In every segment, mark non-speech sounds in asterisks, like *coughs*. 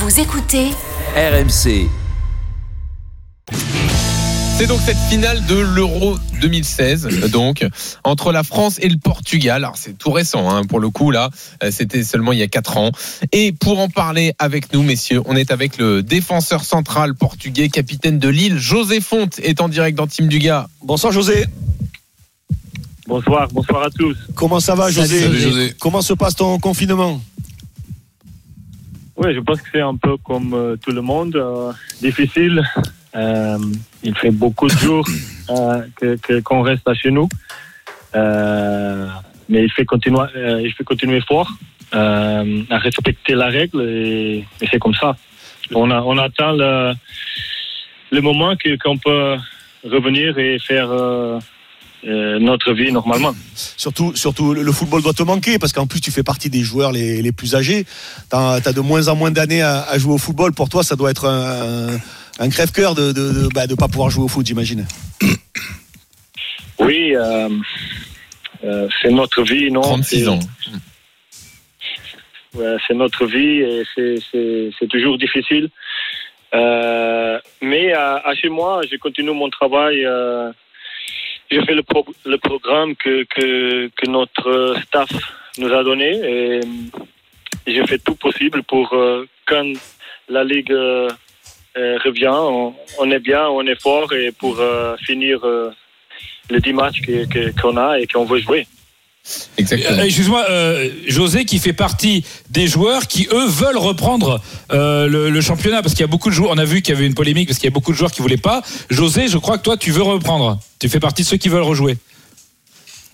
Vous écoutez RMC. C'est donc cette finale de l'Euro 2016, donc entre la France et le Portugal. Alors c'est tout récent, hein, pour le coup là, euh, c'était seulement il y a quatre ans. Et pour en parler avec nous, messieurs, on est avec le défenseur central portugais, capitaine de Lille, José Fonte, est en direct dans Team Dugas. Bonsoir José. Bonsoir, bonsoir à tous. Comment ça va José Salut, José. Comment se passe ton confinement? Oui, je pense que c'est un peu comme euh, tout le monde, euh, difficile. Euh, il fait beaucoup de jours qu'on reste à chez nous, mais il fait continuer, il fait continuer fort à respecter la règle et, c'est comme ça. On a on attend le le moment qu'on peut revenir et faire euh, notre vie normalement. Surtout, surtout le football doit te manquer parce qu'en plus tu fais partie des joueurs les, les plus âgés. Tu as, de moins en moins d'années à, à jouer au football. Pour toi, ça doit être un, un crève-cœur de ne de, de, bah, de pas pouvoir jouer au foot, j'imagine. Oui, euh, euh, c'est notre vie, non? 36 C'est- ans. Ouais, c'est notre vie et c'est- toujours difficile. Euh, mais à, à chez moi, je continue mon travail. Euh, je fais le, pro- le programme que, que, notre staff nous a donné et je fais tout possible pour euh, quand la Ligue euh, euh, revient, on, est bien, on est fort et pour euh, finir euh, les 10 matchs qu'on a et qu'on veut jouer. Exactement. Euh, Excuse-moi, euh, José qui fait partie des joueurs qui eux veulent reprendre euh, le, le championnat parce qu'il y a beaucoup de joueurs. On a vu qu'il y avait une polémique parce qu'il y a beaucoup de joueurs qui voulaient pas. José, je crois que toi tu veux reprendre. Tu fais partie de ceux qui veulent rejouer.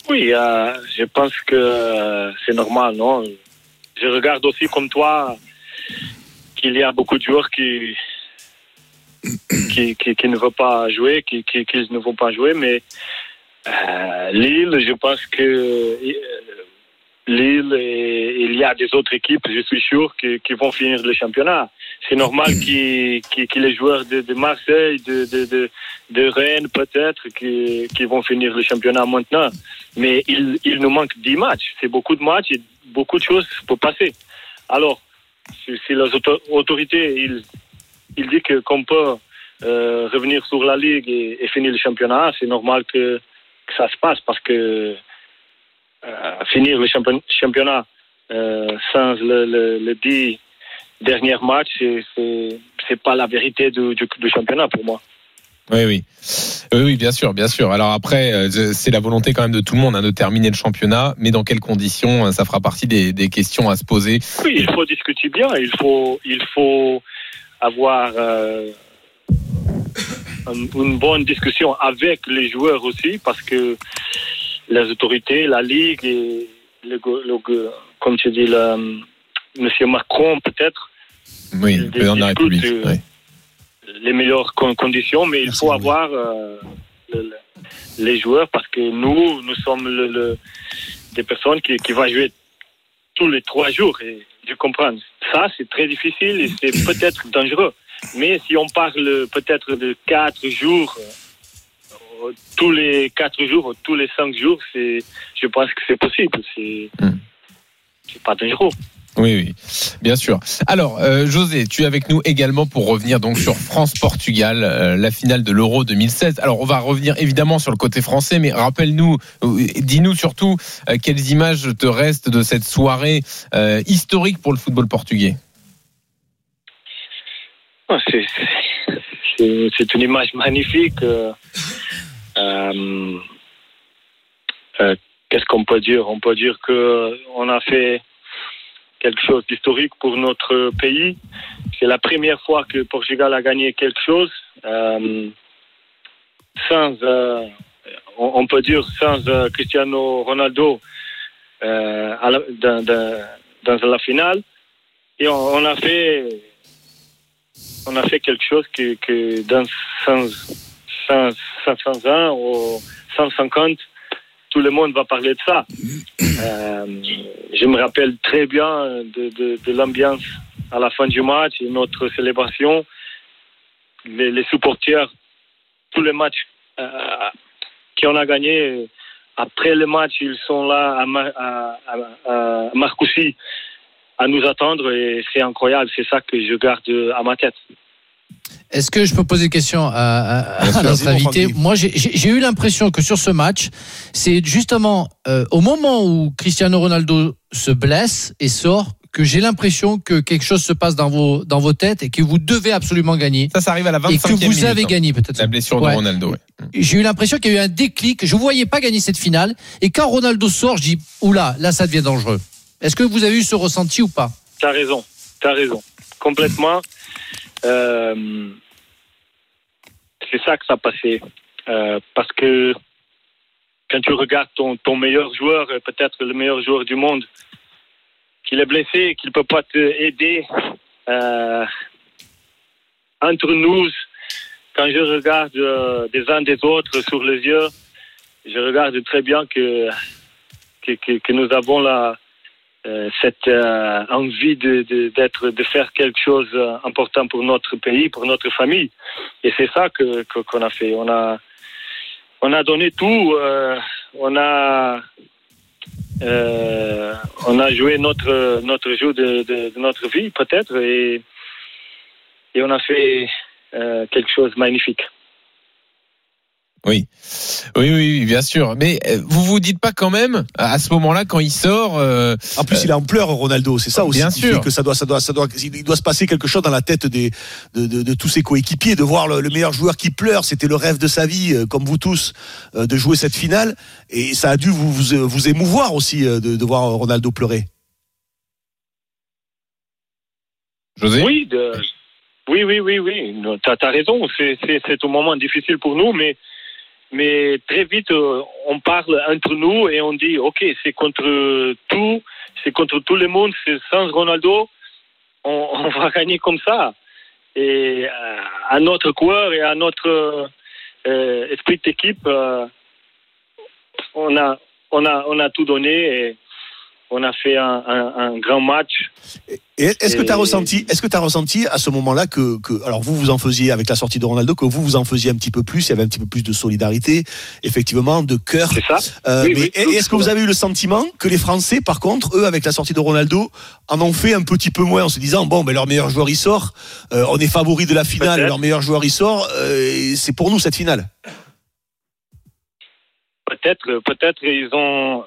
Oui, euh, je pense que c'est normal, non? Je regarde aussi comme toi qu'il y a beaucoup de joueurs qui qui, qui, qui ne veulent pas jouer, qui, qui, qui ne vont pas jouer, mais euh, Lille, je pense que euh, Lille et il y a des autres équipes, je suis sûr, qui, qui vont finir le championnat. C'est normal qu'il- qu'il- que les joueurs de, de Marseille, de, de, de, Rennes peut-être, qui, qui vont finir le championnat maintenant. Mais il, il nous manque 10 matchs. C'est beaucoup de matchs et beaucoup de choses pour passer. Alors, si, si les auto- autorités, ils, ils disent que- qu'on peut euh, revenir sur la Ligue et, et finir le championnat, c'est normal que, que ça se passe parce que euh, finir le champion- championnat euh, sans le, le, le 10 derniers matchs, c'est- pas la vérité du, du, du championnat pour moi. Oui, oui. Oui, oui, bien sûr, bien sûr. Alors après, euh, c'est la volonté quand même de tout le monde hein, de terminer le championnat, mais dans quelles conditions euh, Ça fera partie des, des questions à se poser. Oui, il faut discuter bien. Il faut, il faut avoir euh, une, bonne discussion avec les joueurs aussi, parce que les autorités, la ligue et le, le comme tu dis, le, Monsieur Macron peut-être Oui, le président de la des République. écoutes, euh, oui. les meilleures con- conditions, mais il faut avoir euh, le- le- les joueurs parce que nous, nous sommes le, le- des personnes qui, qui vont jouer tous les trois jours. Et je comprends. Ça, c'est très difficile et c'est *coughs* peut-être dangereux. Mais si on parle peut-être de quatre jours, euh, tous les quatre jours, tous les cinq jours, c'est, je pense que c'est possible. C'est, Hmm. c'est pas dangereux. Oui, oui, bien sûr. Alors, euh, José, tu es avec nous également pour revenir donc sur France-Portugal, euh, la finale de l'Euro 2016. Alors, on va revenir évidemment sur le côté français, mais rappelle-nous, dis-nous surtout euh, quelles images te restent de cette soirée historique pour le football portugais? Ah, C'est une image magnifique. euh, euh, euh, Qu'est-ce qu'on peut dire? On peut dire que on a fait quelque chose d'historique pour notre pays. C'est la première fois que Portugal a gagné quelque chose. sans, on peut dire sans Cristiano Ronaldo dans, la finale. Et on a fait on a fait quelque chose que, que dans 100, 100, 500 ans ou 150, tout le monde va parler de ça. Euh, je me rappelle très bien de, de, de l'ambiance à la fin du match et notre célébration. Les, les supporters, tous les matchs euh, qu'on a gagnés, après le match, ils sont là à, Mar- à, à, à Marcoussis à nous attendre et c'est incroyable. C'est ça que je garde à ma tête. Est-ce que je peux poser une question à, notre invité. Moi, j'ai- eu l'impression que sur ce match, c'est justement euh, au moment où Cristiano Ronaldo se blesse et sort que j'ai l'impression que quelque chose se passe dans vos, dans vos têtes et que vous devez absolument gagner. Ça, ça arrive à la 25e Et que vous minute, avez hein. gagné peut-être. La blessure Ouais. de Ronaldo. ouais. J'ai eu l'impression qu'il y a eu un déclic. Je ne voyais pas gagner cette finale. Et quand Ronaldo sort, je dis, oula, là, ça devient dangereux. Est-ce que vous avez eu ce ressenti ou pas? T'as raison, t'as raison. Complètement. Euh, c'est ça que ça passait. Euh, parce que quand tu regardes ton, ton meilleur joueur, euh, peut-être le meilleur joueur du monde, qu'il est blessé qu'il ne peut pas t'aider, euh, entre nous, quand je regarde euh, des uns des autres sur les yeux, je regarde très bien que, que, que, que nous avons la, cette euh, envie de, d'être, de faire quelque chose d'important pour notre pays, pour notre famille. Et c'est ça que, qu'on a fait. On a, on a donné tout. euh, on a, euh, on a joué notre, notre jeu de, de, notre vie, peut-être, et, et on a fait euh, quelque chose de magnifique. Oui. oui, oui, oui, bien sûr. Mais euh, vous vous dites pas quand même, à ce moment-là, quand il sort, euh, En plus, il est en pleurs, Ronaldo. C'est ça aussi Bien qui sûr. fait que ça doit, ça doit, ça doit, il doit se passer quelque chose dans la tête des, de, de- de tous ses coéquipiers, de voir le, le meilleur joueur qui pleure. C'était le rêve de sa vie, euh, comme vous tous, euh, de jouer cette finale. Et ça a dû vous, vous, vous émouvoir aussi de, de voir Ronaldo pleurer. José? Oui, de- oui, oui, oui, oui. Tu as, raison. C'est, c'est, c'est un moment difficile pour nous, mais, mais très vite, euh, on parle entre nous et on dit, OK, c'est contre tout, c'est contre tout le monde, c'est sans Ronaldo, on, *laughs* va gagner comme ça. Et euh, à notre cœur et à notre euh, esprit d'équipe, on, a, on, a, on a tout donné on a fait un, un- un grand match. Est-ce que tu as ressenti, est-ce que tu as ressenti à ce moment-là que, que, alors vous vous en faisiez avec la sortie de Ronaldo, que vous vous en faisiez un petit peu plus, il y avait un petit peu plus de solidarité, effectivement, de cœur. C'est ça Euh, Oui, mais oui, est-ce que vous avez eu le sentiment que les Français, par contre, eux, avec la sortie de Ronaldo, en ont fait un petit peu moins en se disant bon, ben leur meilleur joueur il sort, euh, on est favori de la finale, leur meilleur joueur il sort, euh, c'est pour nous cette finale? Peut-être, peut-être ils ont,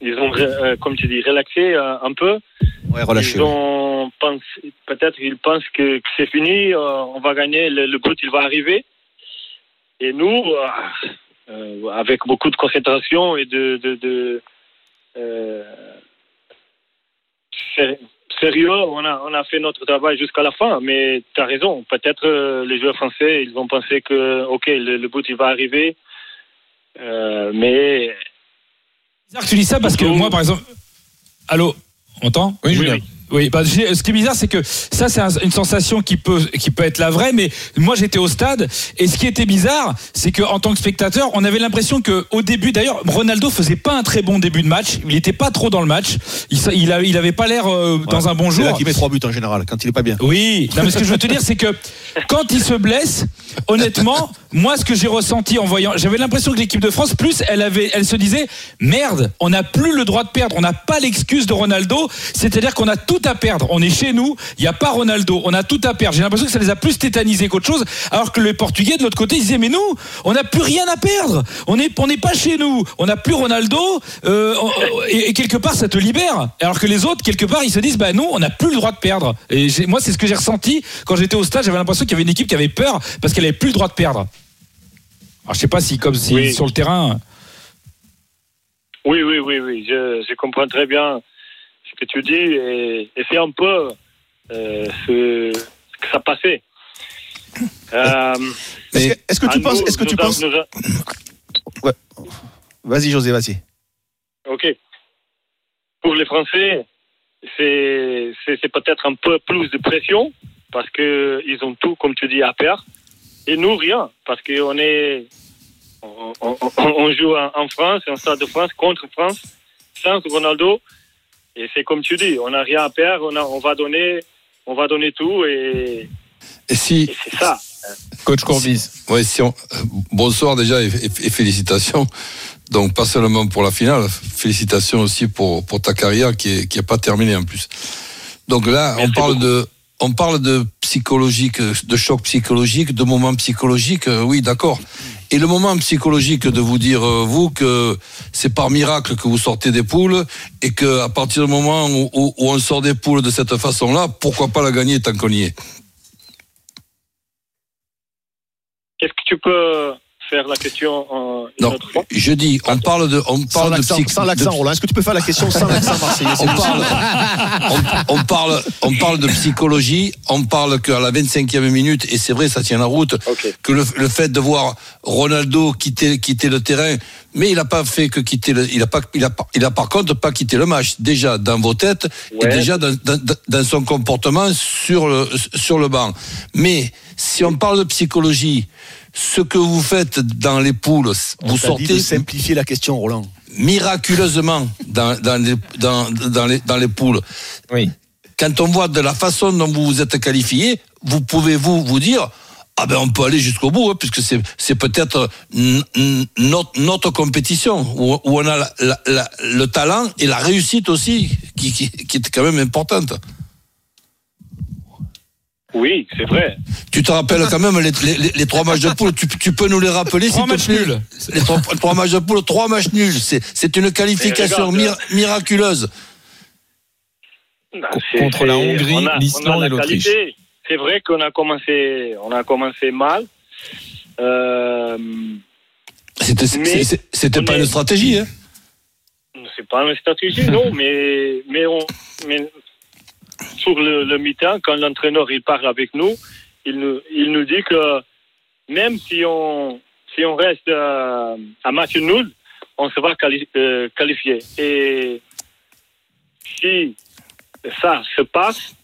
ils ont, euh, comme tu dis, relaxé euh, un peu. Ouais, Ils ont pensé, peut-être ils pensent que, que c'est fini, euh, on va gagner, le, le but il va arriver. Et nous, avec beaucoup de concentration et de, de, de sé- sérieux, on a, on a fait notre travail jusqu'à la fin. Mais tu as raison, peut-être les joueurs français, ils vont penser que, ok, le, le but il va arriver. Mais bizarre que tu dis ça parce que moi, par exemple. Allô On entend oui, Julien. Oui. Bah, ce qui est bizarre, c'est que ça, c'est un- une sensation qui peut, qui peut être la vraie, mais moi, j'étais au stade, et ce qui était bizarre, c'est que en tant que spectateur, on avait l'impression que au début, d'ailleurs, Ronaldo faisait pas un très bon début de match, il était pas trop dans le match, il, il, a- il avait pas l'air euh, dans un bon C'est là jour. qu'il met trois buts en général quand il est pas bien. Oui, non, mais ce que je veux te dire, c'est que quand il se blesse, honnêtement, moi, ce que j'ai ressenti en voyant, j'avais l'impression que l'équipe de France, plus elle avait, elle se disait, merde, on n'a plus le droit de perdre, on n'a pas l'excuse de Ronaldo, c'est-à-dire qu'on a tout à perdre. On est chez nous, il n'y a pas Ronaldo, on a tout à perdre. J'ai l'impression que ça les a plus tétanisés qu'autre chose, alors que les Portugais de l'autre côté, ils disaient, mais nous, on n'a plus rien à perdre, on n'est on n'est pas chez nous, on n'a plus Ronaldo, euh, et, et quelque part, ça te libère. Alors que les autres, quelque part, ils se disent, bah non, on n'a plus le droit de perdre. Et moi, c'est ce que j'ai ressenti quand j'étais au stade, j'avais l'impression qu'il y avait une équipe qui avait peur parce qu'elle avait plus le droit de perdre. Alors, je sais pas si, comme si Oui. sur le terrain. Oui, oui, oui, oui, je, je comprends très bien ce que tu dis et, et c'est un peu euh, ce, ce que ça passait. *laughs* Euh, Est-ce que, tu nous, penses, est-ce que tu a- penses, nous a- vas-y José, vas-y. Ok. Pour les Français, c'est peut-être un peu plus de pression parce que ils ont tout, comme tu dis, à perdre. Et nous, rien, parce qu'on est. On, on- on joue en, en France, en Stade de France, contre France, sans Ronaldo. Et c'est comme tu dis, on n'a rien à perdre, on, a- on va donner, on va donner tout et, Et si, et c'est ça. Coach Courbis. ouais, si on, bonsoir déjà et, et- et félicitations. Donc pas seulement pour la finale, félicitations aussi pour, pour ta carrière qui est, qui est pas terminée en plus. Donc là, on parle beaucoup. de, on parle de psychologique, de choc psychologique, de moment psychologique. euh, Oui, d'accord. Et le moment psychologique de vous dire euh, vous que c'est par miracle que vous sortez des poules et que à partir du moment où, on sort des poules de cette façon-là, pourquoi pas la gagner tant qu'on y est? Qu'est-ce que tu peux faire la question en une Non, autre fois je dis, on parle de, on Sans parle de, l'accent, psych- sans de l'accent, Roland. Est-ce que tu peux faire la question sans *laughs* l'accent marseillais on parle, *laughs* on, on parle, on parle de psychologie. On parle qu'à la 25e minute, et c'est vrai, ça tient la route, Ok. que le, le fait de voir Ronaldo quitter, quitter le terrain, mais il n'a pas fait que quitter le, il a pas, il a, il a par contre pas quitté le match. Déjà dans vos têtes et Ouais. déjà dans, dans, dans son comportement sur le, sur le banc. Mais si on parle de psychologie, ce que vous faites dans les poules, On vous t'a dit de sortez simplifier la question, Roland. miraculeusement dans, dans, les, dans, dans, les, dans les poules. Oui. Quand on voit de la façon dont vous vous êtes qualifié, vous pouvez vous vous dire ah ben on peut aller jusqu'au bout hein, puisque c'est c'est peut-être notre notre compétition où, où on a la- la- la- le talent et la réussite aussi qui, qui, qui est quand même importante. Oui, c'est vrai. Tu te rappelles quand même les, les, les- les trois matchs de poule. Tu, tu peux nous les rappeler matchs plaît nuls. Les trois, trois matchs de poule, trois matchs nuls. C'est c'est une qualification Mais regarde, mir- miraculeuse. Non, Contre la Hongrie, l'Islande et l'Autriche. qualité. C'est vrai qu'on a commencé, on a commencé mal. Euh, C'était c'est- Mais c'est- c'était on pas est- une stratégie. Hein. c'est pas une stratégie, non, mais mais on, mais sur le, le mi-temps, quand l'entraîneur il parle avec nous, il nous il nous dit que même si on si on reste euh, à match nul, on se va quali- euh, qualifier. Et si ça se passe,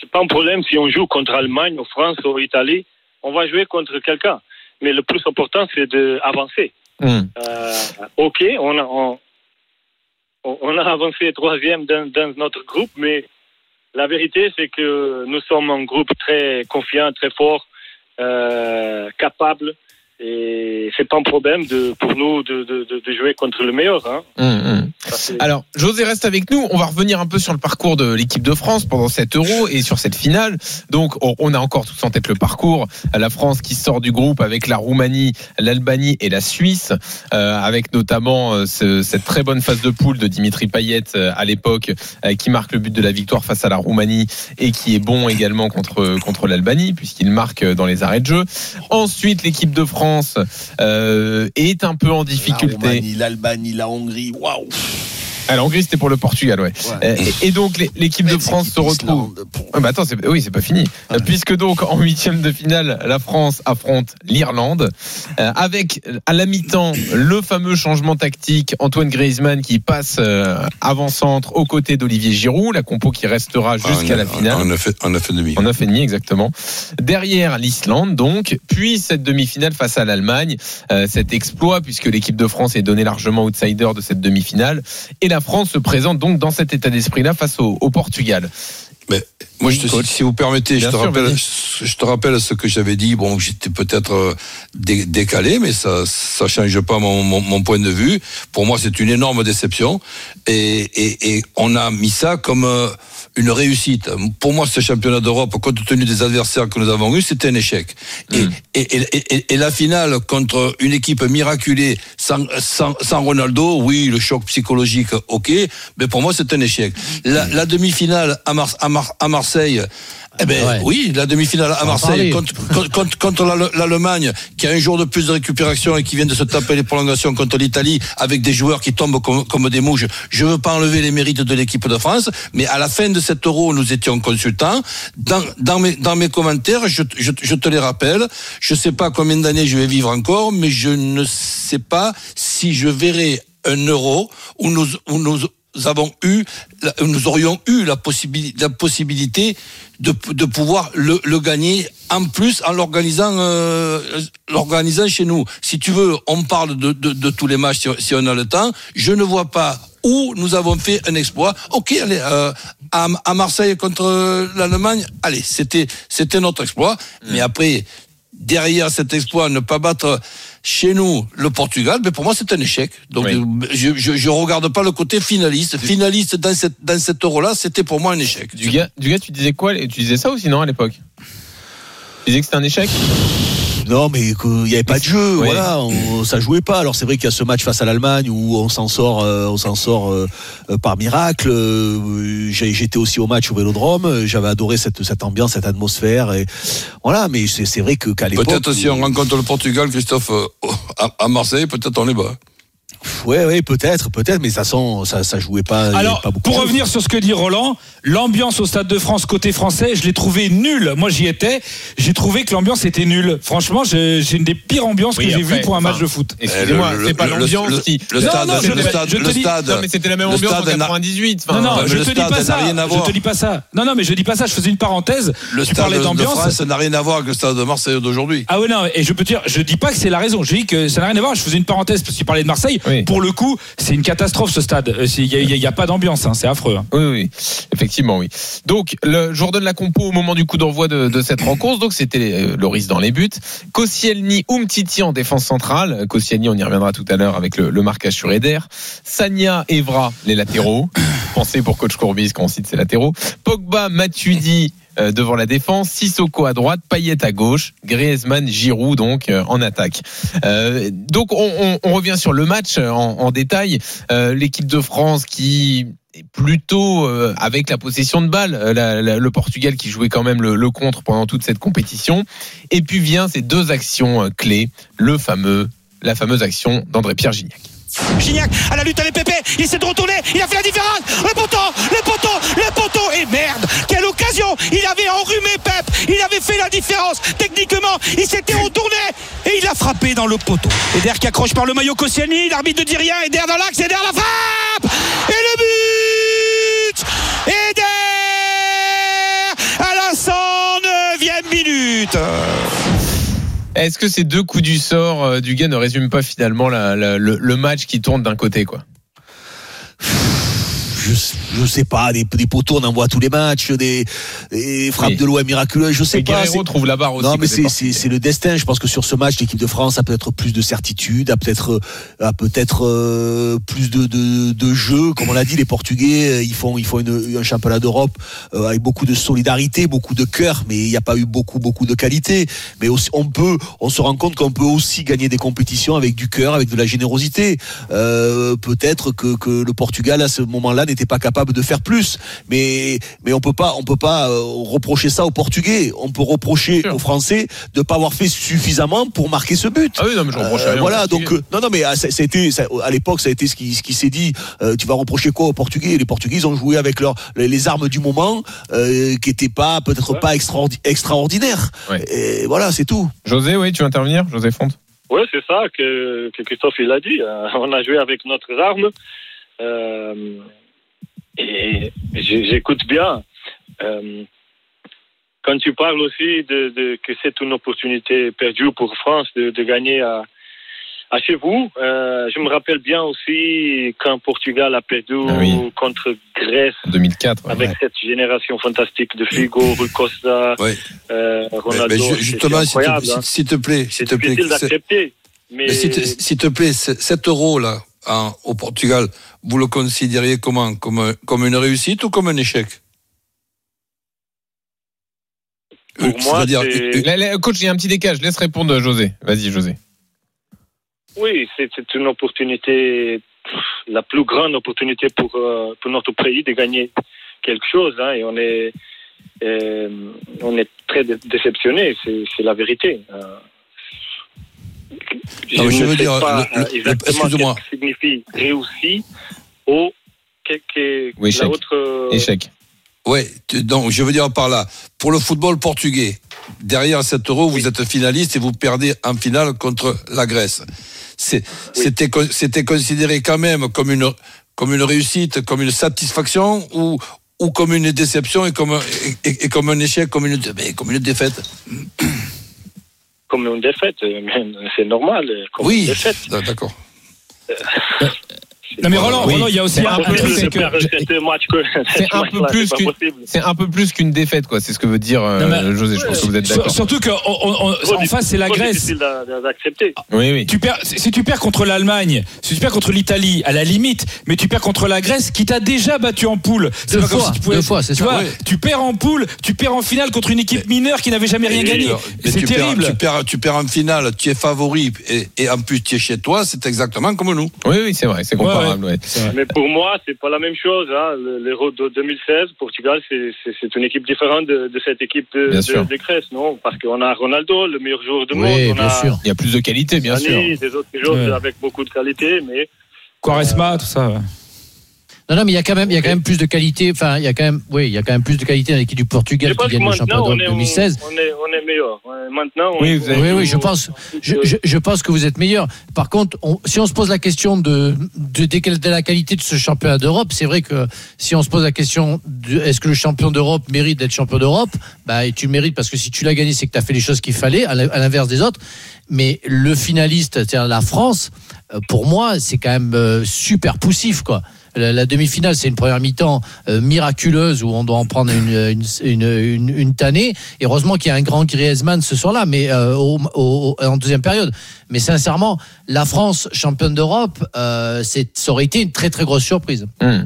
c'est pas un problème si on joue contre l'Allemagne, ou France, ou Italie, on va jouer contre quelqu'un. Mais le plus important, c'est d'avancer. Hum. Euh, ok, on a, on, on a avancé troisième dans, notre groupe, mais la vérité, c'est que nous sommes un groupe très confiant, très fort, euh, capable, et c'est pas un problème de, pour nous de, de, de, de jouer contre le meilleur. Hein. Hum, hum. Ça, Alors, José reste avec nous. On va revenir un peu sur le parcours de l'équipe de France pendant cet Euro et sur cette finale. Donc, on- a encore tous en tête le parcours. La France qui sort du groupe avec la Roumanie, l'Albanie et la Suisse, euh, avec notamment euh, ce- cette très bonne phase de poule de Dimitri Payet euh, à l'époque, euh, qui marque le but de la victoire face à la Roumanie et qui est bon également contre contre l'Albanie puisqu'il marque dans les arrêts de jeu. Ensuite, l'équipe de France euh, est un peu en La difficulté. Roumanie, l'Albanie, la Hongrie, waouh. Ah, la Hongrie, c'était pour le Portugal, ouais. Euh, Et, et donc l'équipe de France se retrouve. Ah, bah attends, c'est- oui, c'est pas fini. Ah. Puisque donc en huitième de finale, la France affronte l'Irlande, euh, avec à la mi-temps le fameux changement tactique, Antoine Griezmann qui passe euh, avant-centre aux côtés d'Olivier Giroud, la compo qui restera jusqu'à En- la finale. En, en, effet, en effet demi. En 9 et demi exactement. Derrière l'Islande donc, puis cette demi-finale face à l'Allemagne, Euh, cet exploit puisque l'équipe de France est donnée largement outsider de cette demi-finale et la France se présente donc dans cet état d'esprit-là face au, au Portugal. Mais moi, je te, Coach. si vous permettez, je te, sûr, rappelle, vas-y. je te rappelle ce que j'avais dit. Bon, j'étais peut-être euh, dé- décalé, mais ça ça change pas mon, mon, mon point de vue. Pour moi, c'est une énorme déception. Et, et, et on a mis ça comme euh, une réussite. Pour moi, ce championnat d'Europe, compte tenu des adversaires que nous avons eus, c'était un échec. Et, Mm. et, et, et, et la finale contre une équipe miraculée sans, sans, sans Ronaldo, oui, le choc psychologique, ok, mais pour moi, c'est un échec. La, la demi-finale à, Mar- à, Mar- à Marseille, eh ben Ouais. oui, la demi-finale à Marseille contre, contre, contre, contre l'Al- l'Allemagne, qui a un jour de plus de récupération et qui vient de se taper les prolongations contre l'Italie avec des joueurs qui tombent comme, comme des mouches. Je veux pas enlever les mérites de l'équipe de France, mais à la fin de cet euro, nous étions consultants. Dans, dans, mes, dans mes commentaires, je, je, je te les rappelle, je sais pas combien d'années je vais vivre encore, mais je ne sais pas si je verrai un euro où nous, où nous avons eu, nous aurions eu la possibilité, la possibilité de, de pouvoir le, gagner en plus en l'organisant, euh, l'organisant chez nous. Si tu veux, on parle de, de, tous les matchs si, on a le temps. Je ne vois pas où nous avons fait un exploit. Ok, allez, euh, à, à Marseille contre l'Allemagne, allez, c'était c'était notre exploit. Mais après, derrière cet exploit, ne pas battre chez nous le Portugal, mais pour moi c'est un échec. Donc Oui. je, je, je regarde pas le côté finaliste. Finaliste dans cette dans cet euro-là, c'était pour moi un échec. Du gars, du gars, tu disais quoi? Tu disais ça aussi, non, à l'époque? Tu disais que c'était un échec? Non, mais qu'il n'y avait pas de jeu, Oui. voilà, on, ça jouait pas. Alors c'est vrai qu'il y a ce match face à l'Allemagne où on s'en sort, euh, on s'en sort euh, par miracle. Euh, J'étais aussi au match au Vélodrome, j'avais adoré cette, cette ambiance, cette atmosphère, et voilà. Mais c'est vrai que qu'à l'époque, Peut-être si on rencontre le Portugal, Christophe, euh, à, à Marseille, peut-être on est bas. ouais, ouais, peut-être, peut-être, mais ça sent, ça, ça jouait pas. il Alors, pas beaucoup pour revenir sur ce que dit Roland, l'ambiance au Stade de France côté français, je l'ai trouvé nulle. Moi, j'y étais. J'ai trouvé que l'ambiance était nulle. Franchement, j'ai une des pires ambiances Oui, que j'ai vues pour un match de foot. Excusez-moi, Le- le- c'est pas l'ambiance le-. Le Non, stade, non, je le te- stade, je te le dis- stade. Non, mais c'était la même ambiance en stade n'a- 98. Non, Enfin, non, je te dis pas ça. Je te dis pas ça. Non, non, mais je dis pas ça. Je faisais une parenthèse. Le tu stade parlais de d'ambiance. France n'a rien à voir avec le stade de Marseille d'aujourd'hui. Ah ouais non et je peux te dire je dis pas que c'est la raison je dis que ça n'a rien à voir je faisais une parenthèse parce que tu parlais de Marseille Oui. pour le coup c'est une catastrophe ce stade Euh, il y, a- il y a- il y a pas d'ambiance hein, c'est affreux hein. Oui, oui, effectivement, Donc, le, je redonne la compo au moment du coup d'envoi de, de cette rencontre. Donc, c'était euh, Loris dans les buts. Koscielny, Umtiti en défense centrale. Koscielny, on y reviendra tout à l'heure avec le, le marquage sur Eder. Sanya, Evra, les latéraux. Pensez pour coach Courbis quand on cite ses latéraux. Pogba, Matuidi. euh, devant la défense, Sissoko à droite, Payet à gauche, Griezmann, Giroud donc euh, en attaque. Euh, donc on, on- on revient sur le match euh, en, en détail. Euh, L'équipe de France qui plutôt euh, avec la possession de balle, euh, le Portugal qui jouait quand même le, contre pendant toute cette compétition. Et puis vient ces deux actions euh, clés, le fameux, la fameuse action d'André-Pierre Gignac. Gignac à la lutte avec Pépé, il essaie de retourner, il a fait la différence, le poteau, le poteau, le poteau, et merde, quelle occasion, il avait enrhumé Pep, il avait fait la différence, techniquement, il s'était retourné, et il a frappé dans le poteau. Eder qui accroche par le maillot Koscielny, l'arbitre ne dit rien, Eder dans l'axe, Eder la frappe, et le but. Eder à la 109e minute. Est-ce que ces deux coups du sort euh, du gars ne résument pas finalement le match qui tourne d'un côté quoi? Je, je sais pas, des, des poteaux, on en voit tous les matchs, des, des frappes Oui. de l'OM miraculeuses, je sais Et pas. Guerrero trouve la barre aussi. Non, mais c'est, le destin. Je pense que sur ce match, l'équipe de France a peut-être plus de certitude, a peut-être, a peut-être euh, plus de, de, de jeu. Comme on l'a dit, les Portugais, euh, ils font, ils font une- un championnat d'Europe euh, avec beaucoup de solidarité, beaucoup de cœur, mais il n'y a pas eu beaucoup, beaucoup de qualité. Mais aussi, on peut, on se rend compte qu'on peut aussi gagner des compétitions avec du cœur, avec de la générosité. Euh, peut-être que, que le Portugal à ce moment-là n'était pas capable de faire plus, mais mais on peut pas, on peut pas euh, reprocher ça aux Portugais. On peut reprocher aux Français de pas avoir fait suffisamment pour marquer ce but. Ah oui, non, mais je reproche Euh, rien voilà, donc euh, non, non, mais ah, ça- à l'époque, ça a été ce qui, ce qui s'est dit. euh, tu vas reprocher quoi aux Portugais? Les Portugais, ils ont joué avec leur, les, les armes du moment, euh, qui étaient pas, peut-être Ouais. pas extraordi- extraordinaires. Ouais. Et voilà, c'est tout. José, oui, tu veux intervenir? José Fonte Oui, c'est ça que, que Christophe il a dit. Euh, on a joué avec notre arme. Euh, et j'écoute bien. Euh, quand tu parles aussi de, de- que c'est une opportunité perdue pour France de, de gagner à, à chez vous, euh, je me rappelle bien aussi quand Portugal a perdu Ah oui. contre Grèce en 2004. ouais. avec cette génération fantastique de Figo, Rui Costa, Ouais. euh, Ronaldo. mais justement, s'il te, hein. te plaît, s'il te plaît, difficile c'est- d'accepter. Mais, mais s'il te, te plaît, ce- 7 euros là en- au Portugal, vous le considériez comment? Comme, un- comme une réussite ou comme un échec? Pour Euh, moi, euh, Là, là, coach, il y a un petit décalage. Laisse répondre José. Vas-y, José. Oui, c'est c'est une opportunité, la plus grande opportunité pour, euh, pour notre pays de gagner quelque chose. hein, et on est, euh, on est très dé- déceptionnés, c'est c'est la vérité. Euh, Non, mais je ne veux sais dire, pas le- exactement ce que signifie réussi ou que, que Oui, échec. autre. euh, Échec. Tu- donc je veux dire par là, pour le football portugais, derrière 7 euros, vous êtes finaliste et vous perdez en finale contre la Grèce. C'était c'était considéré quand même comme une, comme une réussite, comme une satisfaction ou, ou comme une déception et comme, et, et- et comme un échec, comme une, comme une défaite. Comme une défaite, euh, c'est normal. Comme une Oui, d'accord. Non mais Roland, Oui. Roland, il y a aussi C'est un, peu plus c'est que un peu plus c'est un peu qu'une défaite, quoi. C'est ce que veut dire euh, Non, mais- José. Je pense que vous êtes d'accord. surtout que on- on- on- Trop en face c'est la Grèce. d'accepter. Oui, oui. Tu perds, si tu perds contre l'Allemagne, si tu perds contre l'Italie, à la limite, mais tu perds contre la Grèce qui t'a déjà battu en poule. C'est Deux pas comme fois, si tu pouvais- deux fois, c'est tu ça. vois, Oui. tu perds en poule, tu perds en finale contre une équipe mineure qui n'avait jamais rien gagné. C'est terrible. tu, perds, tu perds en finale, tu es favori et, et en plus tu es chez toi, c'est exactement comme nous. Oui, oui, c'est vrai. C'est comparable. Ouais. Mais pour moi, c'est pas la même chose. Hein. Le- L'Euro de 2016, Portugal, c'est- une équipe différente de, de cette équipe de, de, sûr. de Grèce, non? Parce qu'on a Ronaldo, le meilleur joueur du monde. Oui, on bien a sûr. Il y a plus de qualité, bien sûr. Nani, des autres joueurs Ouais. avec beaucoup de qualité, mais Quaresma, tout ça. ouais. Non, non, mais il y a quand même, il y a quand même plus de qualité. Enfin, il y a quand même, oui, il y a quand même plus de qualité dans l'équipe du Portugal qui gagne le championnat est, 2016. on est, on est meilleur. Maintenant, on- Oui, Oui, oui, je pense, je, je- je pense que vous êtes meilleur. Par contre, on- si on se pose la question de, de, de- de la qualité de ce championnat d'Europe, c'est vrai que si on se pose la question de est-ce que le champion d'Europe mérite d'être champion d'Europe, bah, et tu le mérites parce que si tu l'as gagné, c'est que tu as fait les choses qu'il fallait, à l'inverse des autres. Mais le finaliste, c'est-à-dire la France, euh, pour moi, c'est quand même euh, super poussif, quoi. La, la demi-finale, c'est une première mi-temps euh, miraculeuse où on doit en prendre une, une, une, une, une tannée. Et heureusement qu'il y a un grand Griezmann ce soir-là, mais euh, au, au- en deuxième période. Mais sincèrement, la France championne d'Europe, euh, ça aurait été une très très grosse surprise. Hmm.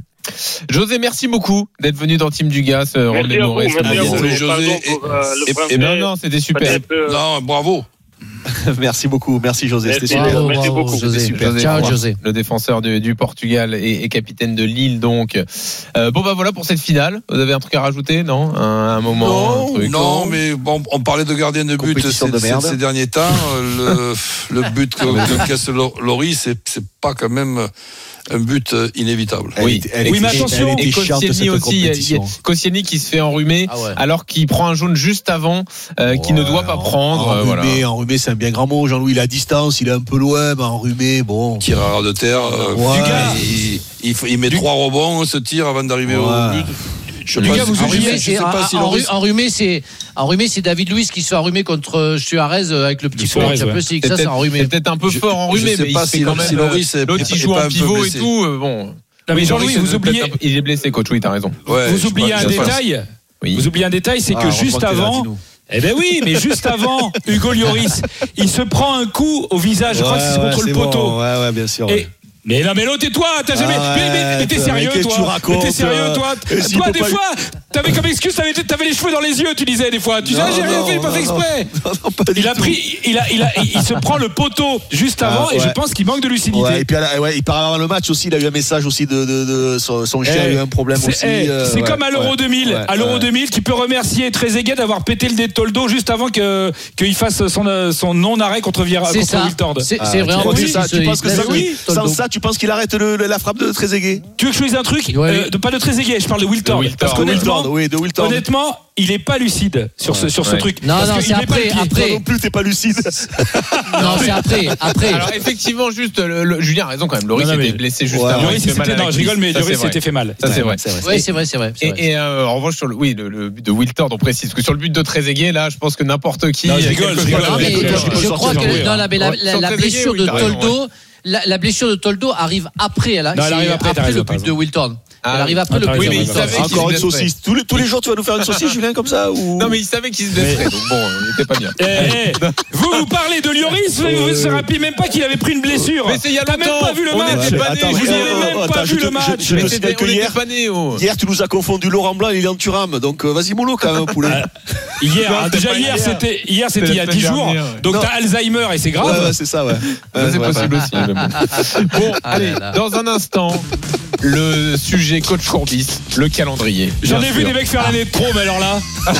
José, merci beaucoup d'être venu dans Team Dugas. euh, Merci à vous, merci à vous. José, Pardon et- euh, et- et- Non, non, c'était super. Euh, Non, bravo. *laughs* Merci beaucoup, merci José, c'était Merci. super. Bravo, merci bravo, beaucoup. José. Super. Ciao, José. Le défenseur du, du Portugal et, et capitaine de Lille donc. Euh, bon bah voilà pour cette finale. Vous avez un truc à rajouter non? Un, un moment un truc? non, mais bon, on parlait de gardien de but ces, de ces- merde. ces derniers temps. *laughs* Le, le but que, que casse Lo- Loris, c'est c'est pas quand même un but euh, inévitable. Oui. elle Oui, mais attention. Et Koscielny aussi. Koscielny qui se fait enrhumer Ah ouais. alors qu'il prend un jaune juste avant, euh, qui ne doit pas prendre. euh, voilà. Enrhumé, enrhumé, c'est un bien grand mot. Jean-Louis, il est à distance, il est un peu loin, mais enrhumé, bon. Tireur de terre. euh, Ouais. il, il, faut- il met trois rebonds, ce tir avant d'arriver Ouais. au but. Je pas vous si- oubliez, je Enrhumé, sais c'est pas si en- Loris- enrhumé, c'est enrhumé, c'est David Luiz qui se fait enrhumer contre euh, Suarez euh, avec le petit Suarez, point. League. C'est Ça, c'est peut-être enrhumé. peut-être un peu Je- fort enrhumé, je sais mais pas il fait quand Loris- même. est- L'autre il joue en pivot et tout. euh, Bon. Oui, Jean-Louis, vous oubliez, Il est blessé, coach. Oui, t'as raison. Vous oubliez un détail. Vous oubliez un détail, c'est Ah, que juste avant. Eh ben oui, mais juste avant, Hugo Lloris, il se prend un coup au visage. Je crois que c'est Ouais, contre le bon. poteau. Ouais, ouais, bien sûr. Et- ouais. Mais non, mais l'autre, tais-toi, t'as jamais. Ah mais, mais- mais t'es ouais, sérieux, que tu toi racontes, Mais t'es sérieux, toi et s'il Toi, des pas- fois, t'avais comme excuse, t'avais, t'avais les cheveux dans les yeux, tu disais des fois. Tu sais, Non, j'ai rien fait, j'ai pas fait exprès. *laughs* Non, non, pas du Il a tout. pris, il a, il a, il se prend le poteau juste Ah, avant, et je ouais. pense qu'il manque de lucidité. Ouais, et puis la- ouais, il part avant le match aussi, il a eu un message aussi de, de, de- son, son chien a Eh, eu un problème C'est aussi. eh, euh, c'est ouais, comme à l'Euro ouais, 2000. ouais, à l'Euro ouais. 2000, tu peux remercier Trezeguet d'avoir pété le dé de Toldo juste avant que qu'il fasse son, son non-arrêt contre, Viera, C'est contre. Wiltord. C'est Ah, c'est vraiment tu penses que ça, le tu penses qu'il arrête le- la frappe de Trezeguet Tu veux que je dise un truc Ouais. Euh, de, Pas de Trezeguet, je parle de Wiltord. Parce qu'honnêtement, oui, de Wiltord. honnêtement, il est pas lucide sur ce, sur ce Ouais. truc. Non, Parce non, c'est met pas après, le après. Toi non plus, t'es pas lucide. *laughs* Non, c'est après, après. Alors effectivement, juste le- le- Julien a raison quand même. Loris Non, non, était mais- blessé juste Ouais. avant. Fait mal s'était- non, je rigole, mais vrai. s'était fait mal. Ça c'est vrai. Oui, c'est vrai, c'est vrai. c'est Et, vrai. et, euh, en revanche, sur le, oui, le, le but de Wiltord, on précise, parce que sur le but de Trezeguet, là, je pense que n'importe qui. Non, je rigole, je rigole. le- le je, crois que la, blessure de Toldo, la, la blessure de Toldo arrive après. Elle, Non, elle arrive après, raison, le but de. Wilton. Ah, elle arrive après Ah, le raison, Oui, mais il Wilton. savait qu'il Encore une saucisse. Tous les, tous les jours, tu vas nous faire une saucisse, Julien, comme ça ou... Non, mais il savait qu'il se blesserait, donc bon, il était pas bien. Eh, eh, *laughs* vous, vous parlez de Lloris, vous vous vous rappelez même pas qu'il avait pris une blessure. Mais c'est il y a T'as même pas vu le On match. pas Attends. Vous je- avez oh, même pas attends, vu le match. je- je Mais c'était- que on hier, pas oh. hier, tu nous as confondu Laurent Blanc et Lilian Thuram. Donc, euh, vas-y, mollo, quand même, *laughs* poulet. Hier, ah, déjà hier, hier. c'était hier, c'était il y a la 10 semaine jours. Donc t'as Alzheimer et c'est grave. ouais, c'est ça, ouais. C'est possible aussi. bon. *laughs* Ah allez, dans un instant, le sujet coach Courbis, le calendrier. J'en ai vu des mecs faire l'année de trop, mais alors là. *laughs*